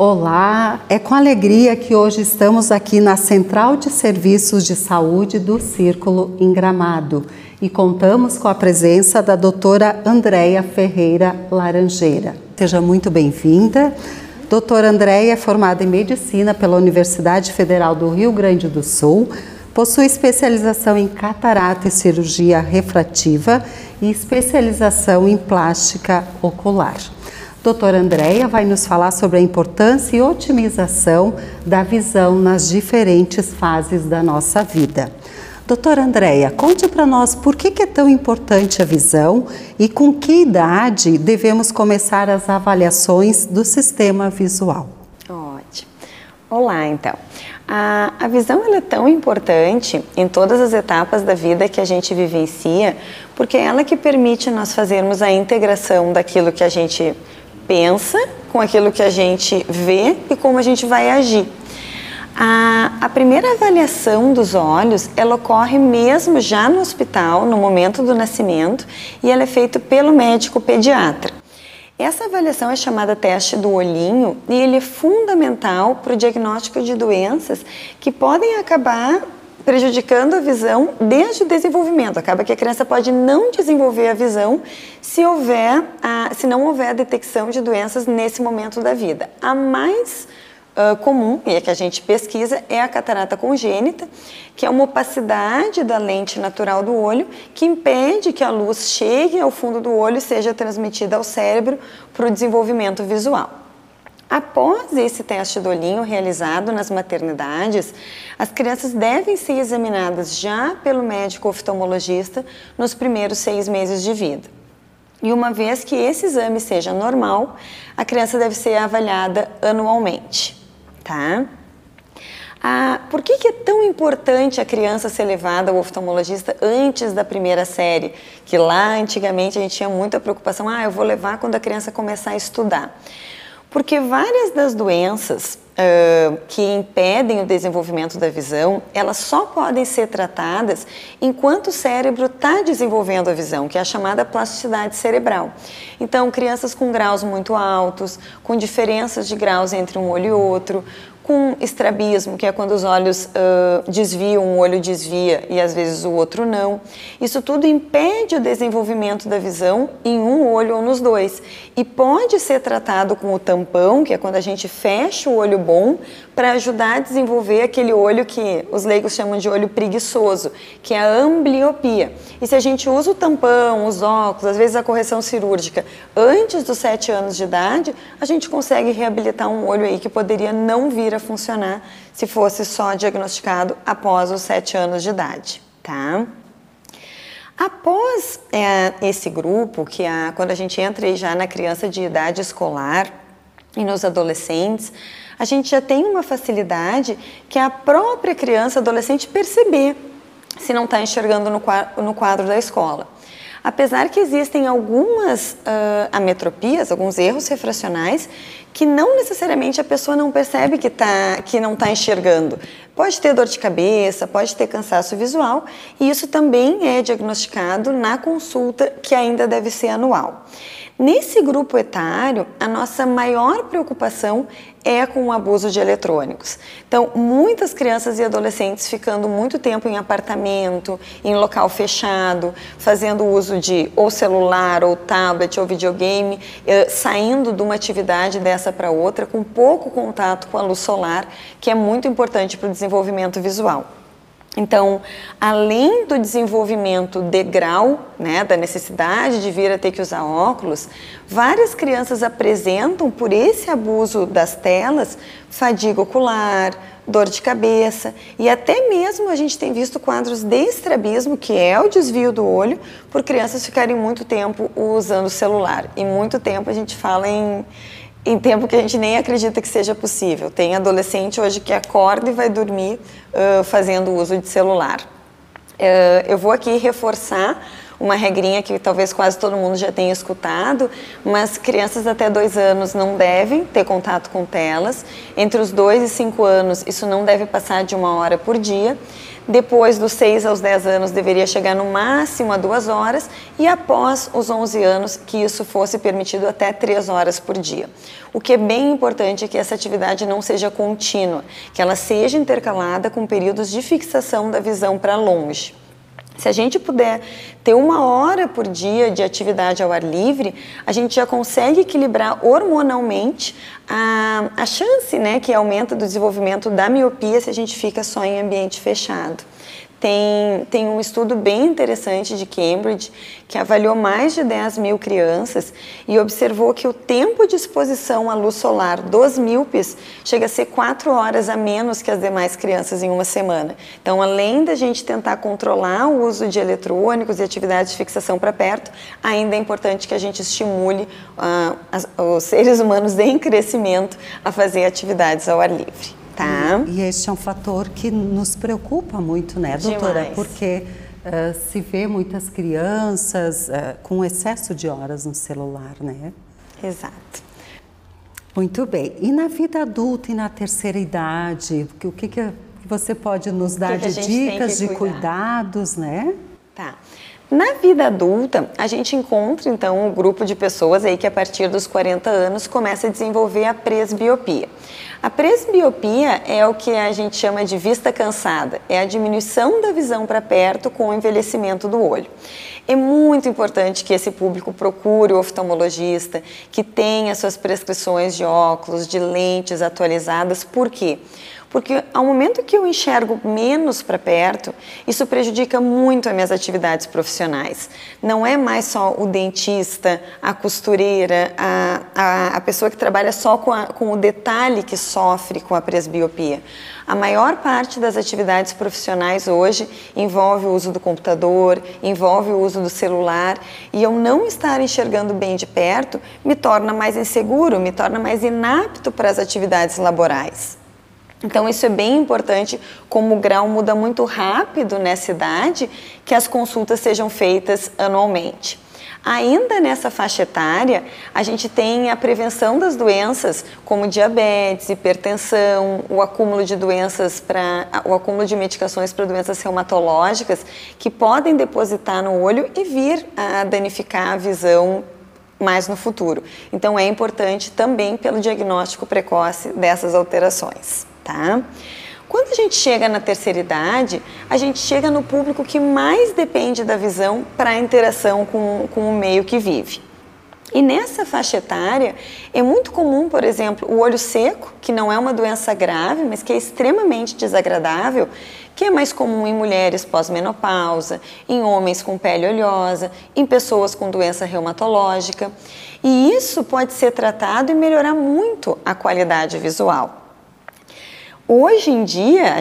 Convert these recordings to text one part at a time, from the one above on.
Olá, é com alegria que hoje estamos aqui na Central de Serviços de Saúde do Círculo em Gramado e contamos com a presença da doutora Andréia Ferreira Laranjeira. Seja muito bem-vinda. Doutora Andréia é formada em Medicina pela Universidade Federal do Rio Grande do Sul, possui especialização em catarata e cirurgia refrativa e especialização em plástica ocular. Doutora Andréia vai nos falar sobre a importância e otimização da visão nas diferentes fases da nossa vida. Doutora Andréia, conte para nós por que, é tão importante a visão e com que idade devemos começar as avaliações do sistema visual. Ótimo. Olá, então. A, a visão é tão importante em todas as etapas da vida que a gente vivencia, porque é ela que permite nós fazermos a integração daquilo que a gente pensa com aquilo que a gente vê e como a gente vai agir. A, a, primeira avaliação dos olhos, ela ocorre mesmo já no hospital, no momento do nascimento, e ela é feita pelo médico pediatra. Essa avaliação é chamada teste do olhinho e ele é fundamental para o diagnóstico de doenças que podem acabar prejudicando a visão desde o desenvolvimento. Acaba que a criança pode não desenvolver a visão se houver, a, se não houver a detecção de doenças nesse momento da vida. A mais uh, comum e a que a gente pesquisa é a catarata congênita, que é uma opacidade da lente natural do olho que impede que a luz chegue ao fundo do olho e seja transmitida ao cérebro para o desenvolvimento visual. Após esse teste do olhinho realizado nas maternidades, as crianças devem ser examinadas já pelo médico oftalmologista nos primeiros seis meses de vida. E uma vez que esse exame seja normal, a criança deve ser avaliada anualmente, tá? Ah, por que, que, é tão importante a criança ser levada ao oftalmologista antes da primeira série? Que lá antigamente a gente tinha muita preocupação, ah, eu vou levar quando a criança começar a estudar. Porque várias das doenças uh, que impedem o desenvolvimento da visão, elas só podem ser tratadas enquanto o cérebro está desenvolvendo a visão, que é a chamada plasticidade cerebral. Então, crianças com graus muito altos, com diferenças de graus entre um olho e outro, com estrabismo, que é quando os olhos uh, desviam, um olho desvia e às vezes o outro não. Isso tudo impede o desenvolvimento da visão em um olho ou nos dois. E pode ser tratado com o tampão, que é quando a gente fecha o olho bom, para ajudar a desenvolver aquele olho que os leigos chamam de olho preguiçoso, que é a ambliopia. E se a gente usa o tampão, os óculos, às vezes a correção cirúrgica, antes dos sete anos de idade, a gente consegue reabilitar um olho aí que poderia não vir a a funcionar se fosse só diagnosticado após os sete anos de idade, tá? Após é, esse grupo, que é quando a gente entra já na criança de idade escolar e nos adolescentes, a gente já tem uma facilidade que a própria criança, adolescente, perceber se não está enxergando no no quadro da escola. Apesar que existem algumas uh, ametropias, alguns erros refracionais, que não necessariamente a pessoa não percebe que, tá, que não está enxergando. Pode ter dor de cabeça, pode ter cansaço visual, e isso também é diagnosticado na consulta, que ainda deve ser anual. Nesse grupo etário, a nossa maior preocupação é com o abuso de eletrônicos. Então, muitas crianças e adolescentes ficando muito tempo em apartamento, em local fechado, fazendo uso de ou celular, ou tablet, ou videogame, eh, saindo de uma atividade dessa para outra, com pouco contato com a luz solar, que é muito importante para o desenvolvimento visual. Então, além do desenvolvimento de grau, né, da necessidade de vir a ter que usar óculos, várias crianças apresentam, por esse abuso das telas, fadiga ocular, dor de cabeça e até mesmo a gente tem visto quadros de estrabismo, que é o desvio do olho, por crianças ficarem muito tempo usando o celular. E muito tempo a gente fala em em tempo que a gente nem acredita que seja possível. Tem adolescente hoje que acorda e vai dormir uh, fazendo uso de celular. Uh, eu vou aqui reforçar uma regrinha que talvez quase todo mundo já tenha escutado, mas crianças até dois anos não devem ter contato com telas. Entre os dois e cinco anos, isso não deve passar de uma hora por dia. Depois dos 6 aos 10 anos, deveria chegar no máximo a duas horas. E após os 11 anos, que isso fosse permitido até 3 horas por dia. O que é bem importante é que essa atividade não seja contínua, que ela seja intercalada com períodos de fixação da visão para longe. Se a gente puder ter uma hora por dia de atividade ao ar livre, a gente já consegue equilibrar hormonalmente a, a chance né, que aumenta do desenvolvimento da miopia se a gente fica só em ambiente fechado. Tem, tem um estudo bem interessante de Cambridge que avaliou mais de 10 mil crianças e observou que o tempo de exposição à luz solar dos míopes chega a ser 4 horas a menos que as demais crianças em uma semana. Então, além da gente tentar controlar o uso de eletrônicos e atividades de fixação para perto, ainda é importante que a gente estimule uh, as, os seres humanos em crescimento a fazer atividades ao ar livre. Tá. E, e este é um fator que nos preocupa muito, né, doutora? Demais. Porque uh, se vê muitas crianças uh, com excesso de horas no celular, né? Exato. Muito bem. E na vida adulta e na terceira idade, o que, que você pode nos dar que de dicas, de cuidados, né? Tá. Na vida adulta, a gente encontra então um grupo de pessoas aí que a partir dos 40 anos começa a desenvolver a presbiopia. A presbiopia é o que a gente chama de vista cansada, é a diminuição da visão para perto com o envelhecimento do olho. É muito importante que esse público procure o oftalmologista, que tenha suas prescrições de óculos, de lentes atualizadas, por quê? Ao momento que eu enxergo menos para perto, isso prejudica muito as minhas atividades profissionais. Não é mais só o dentista, a costureira, a, a, a pessoa que trabalha só com, a, com o detalhe que sofre com a presbiopia. A maior parte das atividades profissionais hoje envolve o uso do computador, envolve o uso do celular, e eu não estar enxergando bem de perto me torna mais inseguro, me torna mais inapto para as atividades laborais. Então, isso é bem importante, como o grau muda muito rápido nessa idade, que as consultas sejam feitas anualmente. Ainda nessa faixa etária, a gente tem a prevenção das doenças como diabetes, hipertensão, o acúmulo de doenças para o acúmulo de medicações para doenças reumatológicas que podem depositar no olho e vir a danificar a visão mais no futuro. Então é importante também pelo diagnóstico precoce dessas alterações tá? Quando a gente chega na terceira idade, a gente chega no público que mais depende da visão para a interação com, com o meio que vive. E nessa faixa etária é muito comum, por exemplo, o olho seco, que não é uma doença grave, mas que é extremamente desagradável, que é mais comum em mulheres pós-menopausa, em homens com pele oleosa, em pessoas com doença reumatológica. E isso pode ser tratado e melhorar muito a qualidade visual. Hoje em dia,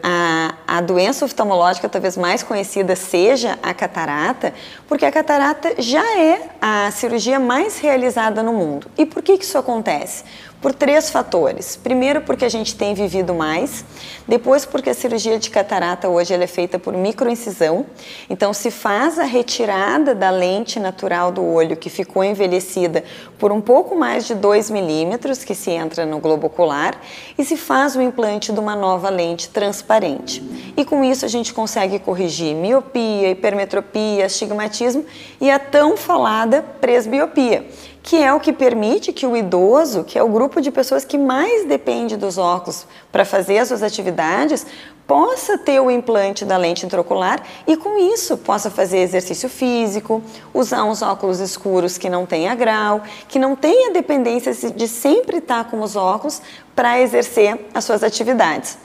a, a, doença oftalmológica talvez mais conhecida seja a catarata, porque a catarata já é a cirurgia mais realizada no mundo. E por que, que isso acontece? Por três fatores. Primeiro, porque a gente tem vivido mais. Depois, porque a cirurgia de catarata hoje é feita por microincisão. Então, se faz a retirada da lente natural do olho que ficou envelhecida por um pouco mais de 2 milímetros, que se entra no globo ocular, e se faz o implante de uma nova lente transparente. E com isso, a gente consegue corrigir miopia, hipermetropia, astigmatismo e a tão falada presbiopia que é o que permite que o idoso, que é o grupo de pessoas que mais depende dos óculos para fazer as suas atividades, possa ter o implante da lente intraocular e com isso possa fazer exercício físico, usar uns óculos escuros que não tenha grau, que não tenha dependência de sempre estar com os óculos para exercer as suas atividades.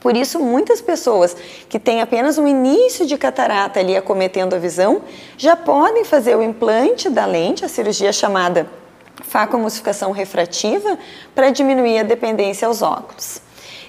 Por isso, muitas pessoas que têm apenas um início de catarata ali acometendo a visão, já podem fazer o implante da lente, a cirurgia chamada facoemulsificação refrativa, para diminuir a dependência aos óculos.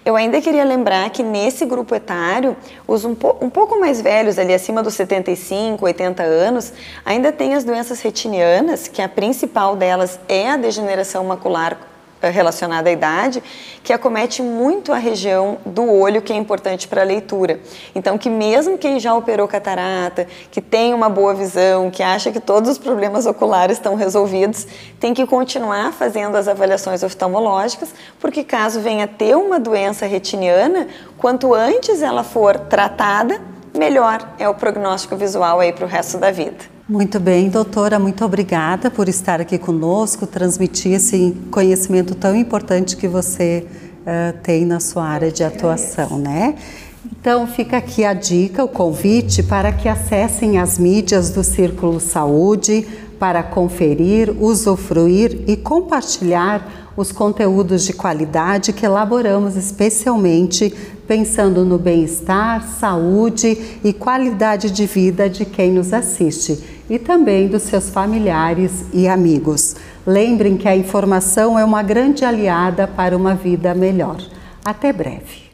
Eu ainda queria lembrar que nesse grupo etário, os um, po um, pouco mais velhos, ali acima dos 75, 80 anos, ainda tem as doenças retinianas, que a principal delas é a degeneração macular relacionada à idade, que acomete muito a região do olho, que é importante para a leitura. Então, que mesmo quem já operou catarata, que tem uma boa visão, que acha que todos os problemas oculares estão resolvidos, tem que continuar fazendo as avaliações oftalmológicas, porque caso venha ter uma doença retiniana, quanto antes ela for tratada, melhor é o prognóstico visual aí para o resto da vida. Muito bem, doutora, muito obrigada por estar aqui conosco, transmitir esse conhecimento tão importante que você uh, tem na sua área de atuação, né? Então fica aqui a dica, o convite para que acessem as mídias do Círculo Saúde para conferir, usufruir e compartilhar os conteúdos de qualidade que elaboramos especialmente pensando no bem-estar, saúde e qualidade de vida de quem nos assiste e também dos seus familiares e amigos. Lembrem que a informação é uma grande aliada para uma vida melhor. Até breve.